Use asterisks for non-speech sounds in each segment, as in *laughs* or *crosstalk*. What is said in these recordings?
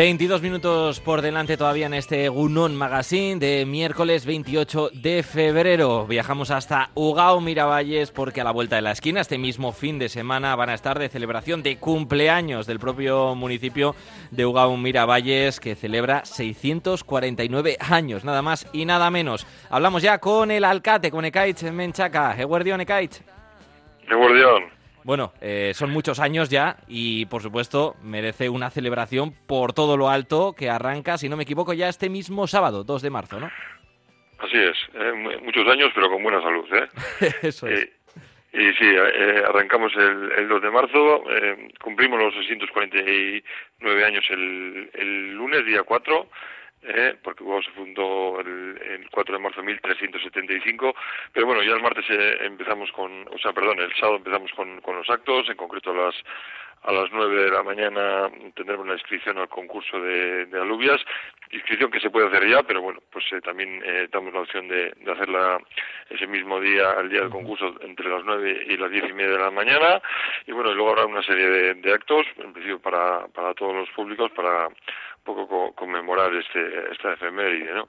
22 minutos por delante todavía en este Gunón Magazine de miércoles 28 de febrero. Viajamos hasta Ugao Miravalles porque a la vuelta de la esquina este mismo fin de semana van a estar de celebración de cumpleaños del propio municipio de Ugao Miravalles que celebra 649 años, nada más y nada menos. Hablamos ya con el alcalde, con Ekaich Menchaca. Eguardión Ekaich. Eguardión. Bueno, eh, son muchos años ya y por supuesto merece una celebración por todo lo alto que arranca, si no me equivoco, ya este mismo sábado, 2 de marzo, ¿no? Así es, eh, muchos años pero con buena salud, ¿eh? *laughs* Eso es. y sí, arrancamos el, el, 2 de marzo, cumplimos los 649 años el, el lunes, día 4, ¿eh? porque luego se fundó el, 4 de marzo de 1375, pero bueno, ya el martes eh, empezamos con, o sea, perdón, el sábado empezamos con, con los actos, en concreto las a las 9 de la mañana tendremos la inscripción al concurso de, de, alubias, inscripción que se puede hacer ya, pero bueno, pues eh, también eh, damos la opción de, de, hacerla ese mismo día, al día del concurso, entre las 9 y las 10 y media de la mañana, y bueno, y luego habrá una serie de, de actos, en principio para, para todos los públicos, para poco conmemorar este, esta efeméride, ¿no?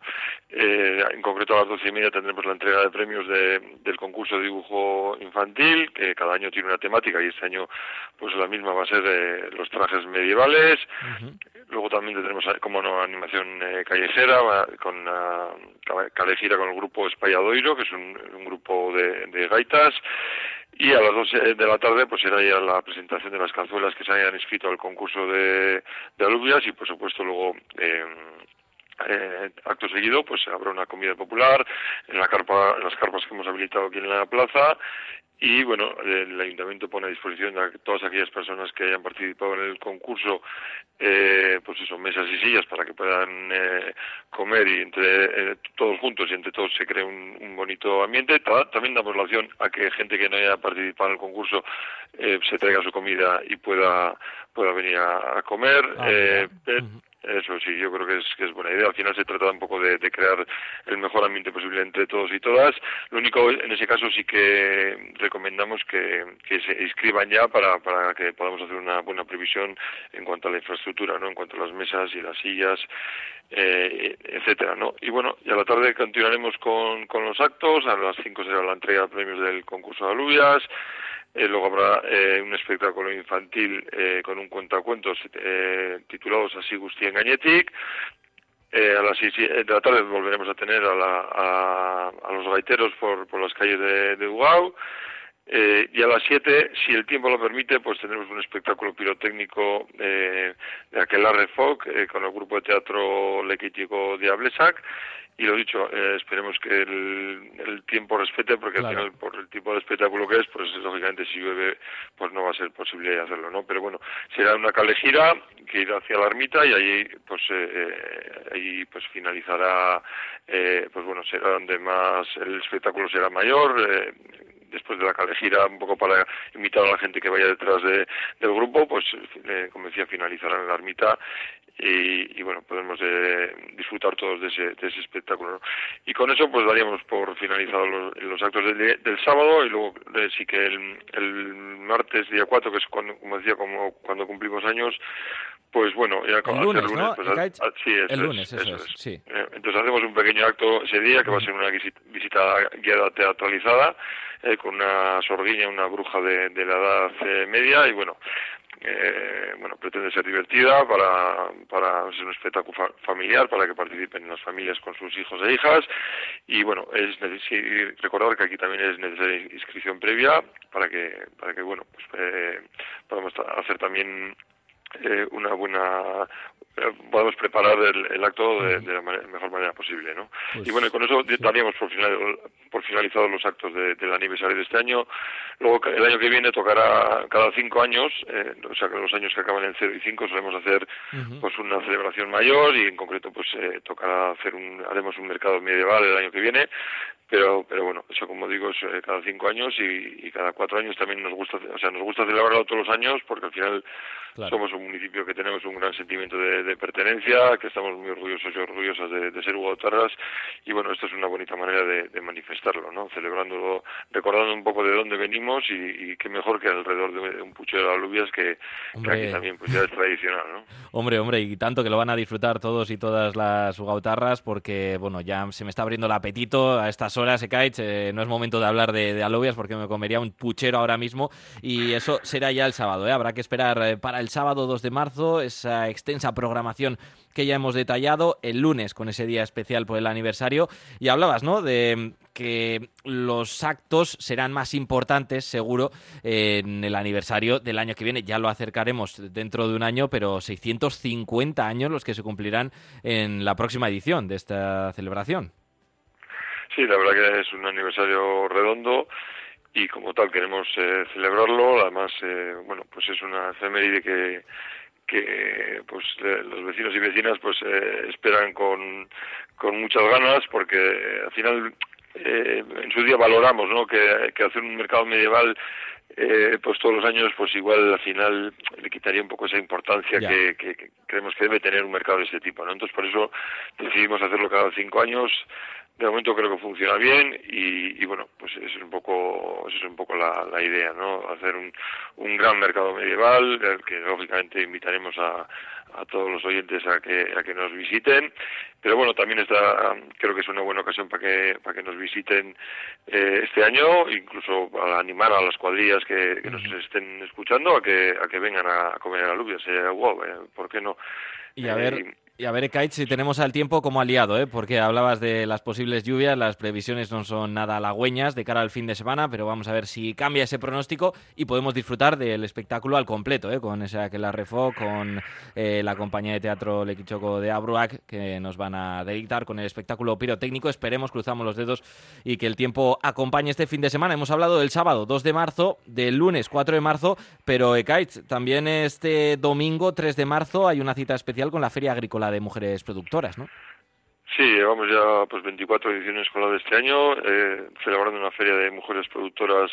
Eh, en concreto a las doce y media tendremos la entrega de premios de, del concurso de dibujo infantil, que cada año tiene una temática y este año pues la misma va a ser de los trajes medievales. Luego también tendremos, como no, animación eh, callejera, con uh, calejira con el grupo Espalladoiro, que es un, un grupo de, de gaitas. Y a las 12 de la tarde pues será ya la presentación de las cazuelas que se hayan inscrito al concurso de, de y por supuesto luego eh, eh, acto seguido pues habrá una comida popular en la carpa en las carpas que hemos habilitado aquí en la plaza y bueno, el ayuntamiento pone a disposición a todas aquellas personas que hayan participado en el concurso, eh, pues eso, mesas y sillas para que puedan eh, comer y entre eh, todos juntos y entre todos se cree un, bonito ambiente. También damos la opción a que gente que no haya participado en el concurso eh, se traiga su comida y pueda pueda venir a, comer. Ah, eh, eso sí, yo creo que es, que es buena idea. Al final se trata un poco de, crear el mejor ambiente posible entre todos y todas. Lo único, en ese caso sí que recomendamos que, se inscriban ya para, para que podamos hacer una buena previsión en cuanto a la infraestructura, ¿no? En cuanto a las mesas y las sillas, eh, etcétera, ¿no? Y bueno, y a la tarde continuaremos con, con los actos. A las 5 será la entrega de premios del concurso de alubias. Eh, luego habrá eh, un espectáculo infantil eh, con un cuentacuentos eh, titulados así Gustien Gañetic. Eh, a las seis de la tarde volveremos a tener a, la, a, a los gaiteros por, por las calles de, de. Eh, y a las siete, si el tiempo lo permite, pues tendremos un espectáculo pirotécnico eh, de Aquelarre Folk eh, con el grupo de teatro Lequitico Diablesac y lo dicho, eh, esperemos que el, el, tiempo respete, porque al final, por el tipo de espectáculo que es, pues lógicamente si llueve, pues no va a ser posible hacerlo, ¿no? Pero bueno, será una calejira que irá hacia la ermita y ahí, pues, eh, eh, ahí, pues finalizará, eh, pues bueno, será donde más el espectáculo será mayor, eh, después de la calejira, un poco para invitar a la gente que vaya detrás de, del grupo, pues eh, como decía, finalizará en la ermita y, bueno, podemos eh, disfrutar todos de ese, de ese espectáculo. ¿no? Y con eso pues daríamos por finalizados los, los actos del, del sábado y luego eh, sí que el, el martes día 4, que es cuando, como decía, como cuando cumplimos años, pues bueno, ya el lunes, lunes ¿no? pues, sí, el lunes, eso, es, sí. Eh, entonces hacemos un pequeño acto ese día que va a ser una visita guiada teatralizada eh, con una sordiña, una bruja de, de la edad eh, media y bueno, eh, bueno, pretende ser divertida para, para ser un espectáculo familiar, para que participen las familias con sus hijos e hijas. Y bueno, es recordar que aquí también es necesaria inscripción previa para que, para que bueno, pues eh, podamos hacer también eh, una buena eh, podemos preparar el, el acto de, de la mejor manera posible, ¿no? Pues, y bueno, con eso daríamos por, final, por finalizados los actos de, del aniversario de este año. Luego, el año que viene tocará cada cinco años, eh, o sea, que los años que acaban en 0 y 5 solemos hacer uh -huh. pues una celebración mayor y en concreto pues eh, tocará hacer un, haremos un mercado medieval el año que viene pero pero bueno eso como digo es eh, cada cinco años y, y, cada cuatro años también nos gusta o sea nos gusta celebrarlo todos los años porque al final somos un municipio que tenemos un gran sentimiento de, pertenencia que estamos muy orgullosos y orgullosas de, de ser Hugotarras y bueno esto es una bonita manera de, manifestarlo no celebrándolo recordando un poco de dónde venimos y, qué mejor que alrededor de un puchero de alubias que, que, aquí también pues ya es tradicional no *laughs* hombre hombre y tanto que lo van a disfrutar todos y todas las Ugautarras porque bueno ya se me está abriendo el apetito a estas horas, Ekaich. Eh, no es momento de hablar de, alubias porque me comería un puchero ahora mismo y eso será ya el sábado. ¿eh? Habrá que esperar eh, para el sábado 2 de marzo esa extensa programación que ya hemos detallado el lunes con ese día especial por el aniversario. Y hablabas, ¿no? De que los actos serán más importantes, seguro, en el aniversario del año que viene. Ya lo acercaremos dentro de un año, pero 650 años los que se cumplirán en la próxima edición de esta celebración. Sí, la verdad que es un aniversario redondo y como tal queremos eh, celebrarlo. Además, eh, bueno, pues es una efeméride que que pues los vecinos y vecinas pues eh, esperan con, con muchas ganas porque al final en su día valoramos ¿no? que, que hacer un mercado medieval eh, pues todos los años pues igual al final le quitaría un poco esa importancia que, que, creemos que debe tener un mercado de este tipo no entonces por eso decidimos hacerlo cada cinco años. De momento creo que funciona bien y, y bueno pues eso es un poco eso es un poco la, la idea no hacer un, un gran mercado medieval que lógicamente invitaremos a, a todos los oyentes a que a que nos visiten. Pero bueno también está creo que es una buena ocasión para que para que nos visiten eh, este año incluso para animar a las cuadrillas que, nos estén escuchando a que a que vengan a, comer alubias eh, wow, eh, por qué no y a ver eh, y a ver, Ekaich, si tenemos al tiempo como aliado, ¿eh? porque hablabas de las posibles lluvias, las previsiones no son nada halagüeñas de cara al fin de semana, pero vamos a ver si cambia ese pronóstico y podemos disfrutar del espectáculo al completo, ¿eh? con esa que la refo, con eh, la compañía de teatro Lequichoco de Abruac, que nos van a dictar con el espectáculo pirotécnico. Esperemos, cruzamos los dedos y que el tiempo acompañe este fin de semana. Hemos hablado del sábado 2 de marzo, del lunes 4 de marzo, pero Ekaich, también este domingo 3 de marzo hay una cita especial con la Feria Agrícola de mujeres productoras, ¿no? Sí, llevamos ya pues 24 ediciones de este año, eh, celebrando una feria de mujeres productoras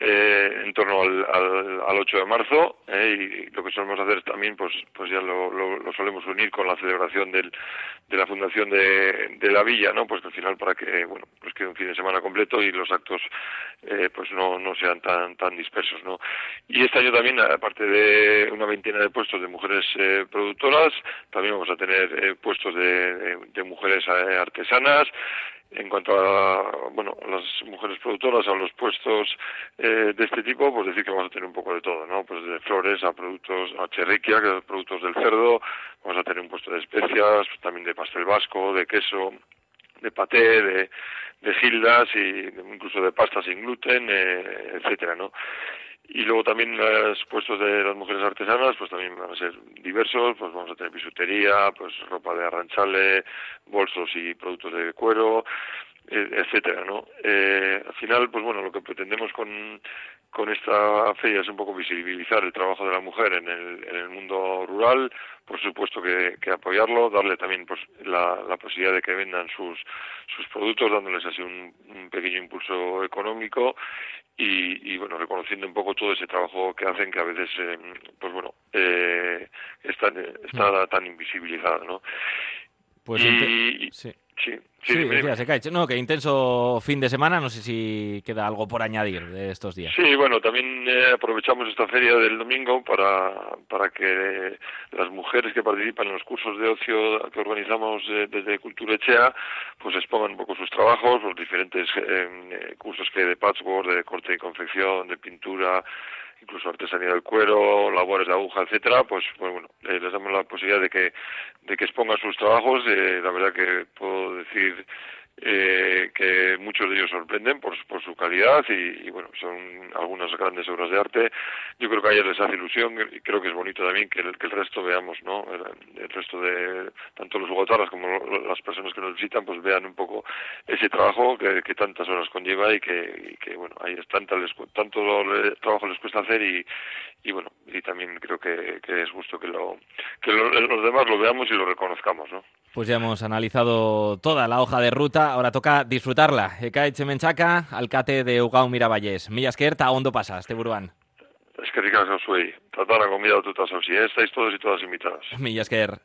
eh, en torno al, al, al, 8 de marzo eh, y lo que solemos hacer también pues pues ya lo, lo, solemos unir con la celebración del, de la fundación de, de, la villa no pues al final para que bueno pues quede un fin de semana completo y los actos eh, pues no, no sean tan tan dispersos no y este año también aparte de una veintena de puestos de mujeres eh, productoras también vamos a tener eh, puestos de, de, de mujeres eh, artesanas en cuanto a bueno las mujeres productoras a los puestos eh, de este tipo pues decir que vamos a tener un poco de todo no pues de flores a productos a cherriquia que productos del cerdo vamos a tener un puesto de especias también de pastel vasco de queso de paté de de gildas y incluso de pasta sin gluten eh, etcétera no y luego también los puestos de las mujeres artesanas, pues también van a ser diversos, pues vamos a tener bisutería, pues ropa de arranchale, bolsos y productos de cuero, e, etcétera, ¿no? Eh, al final, pues bueno, lo que pretendemos con, con esta feria es un poco visibilizar el trabajo de la mujer en el, en el mundo rural, por supuesto que, que apoyarlo, darle también pues la, la, posibilidad de que vendan sus, sus productos, dándoles así un, un pequeño impulso económico y, y, bueno, reconociendo un poco todo ese trabajo que hacen que a veces, eh, pues bueno, eh, está, está tan invisibilizado, ¿no? Pues y, sí. Sí, sí, sí No, que intenso fin de semana. No sé si queda algo por añadir de estos días. Sí, bueno, también eh, aprovechamos esta feria del domingo para, para que las mujeres que participan en los cursos de ocio que organizamos eh, desde Cultura Echea, pues expongan un poco sus trabajos, los diferentes eh, cursos que hay de patchwork, de corte y confección, de pintura, incluso artesanía del cuero, labores de aguja, etcétera, pues, pues bueno, eh, les damos la posibilidad de que de que expongan sus trabajos. Eh, la verdad que puedo decir eh, que muchos de ellos sorprenden por, por su calidad y, bueno, son algunas grandes obras de arte. Yo creo que a ellos les hace ilusión y creo que es bonito también que el, que el resto veamos, ¿no? El, resto de, tanto los jugotarras como las personas que nos visitan, pues vean un poco ese trabajo que, que tantas horas conlleva y que, que bueno, ahí es tanta les, tanto trabajo les cuesta hacer y, y bueno, y también creo que, que es justo que, lo, que lo, los demás lo veamos y lo reconozcamos, ¿no? Pues ya hemos analizado toda la hoja de ruta, ahora toca disfrutar disfrutarla. Eka Etxemenchaka, alcate de Ugao Miravalles. Mila esker, ta ondo pasa, este buruan. Es que ricas soy. Tratar la comida de tu tasa. Si estáis todos y todas invitadas. Mila esker.